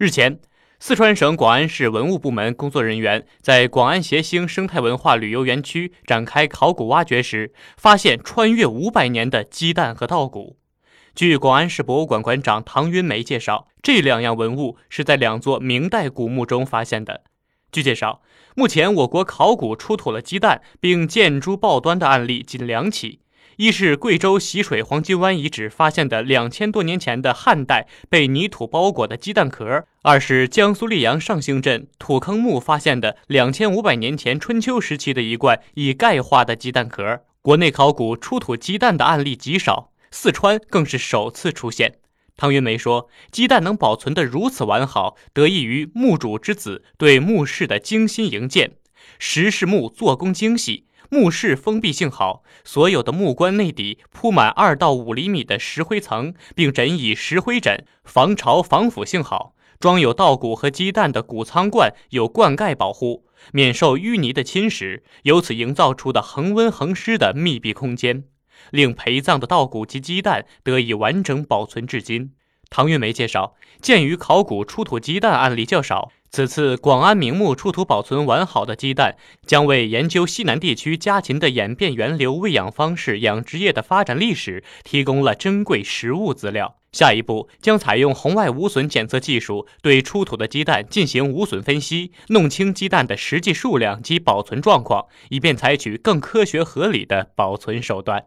日前，四川省广安市文物部门工作人员在广安协兴生态文化旅游园区展开考古挖掘时，发现穿越五百年的鸡蛋和稻谷。据广安市博物馆馆长唐云梅介绍，这两样文物是在两座明代古墓中发现的。据介绍，目前我国考古出土了鸡蛋并见诸报端的案例仅两起。一是贵州习水黄金湾遗址发现的两千多年前的汉代被泥土包裹的鸡蛋壳；二是江苏溧阳上兴镇土坑墓发现的两千五百年前春秋时期的一罐已钙化的鸡蛋壳。国内考古出土鸡蛋的案例极少，四川更是首次出现。汤云梅说：“鸡蛋能保存得如此完好，得益于墓主之子对墓室的精心营建。石室墓做工精细。”墓室封闭性好，所有的木棺内底铺满二到五厘米的石灰层，并枕以石灰枕，防潮防腐性好。装有稻谷和鸡蛋的谷仓罐有灌溉保护，免受淤泥的侵蚀，由此营造出的恒温恒湿的密闭空间，令陪葬的稻谷及鸡蛋得以完整保存至今。唐运梅介绍，鉴于考古出土鸡蛋案例较少。此次广安明墓出土保存完好的鸡蛋，将为研究西南地区家禽的演变源流、喂养方式、养殖业的发展历史提供了珍贵实物资料。下一步将采用红外无损检测技术，对出土的鸡蛋进行无损分析，弄清鸡蛋的实际数量及保存状况，以便采取更科学合理的保存手段。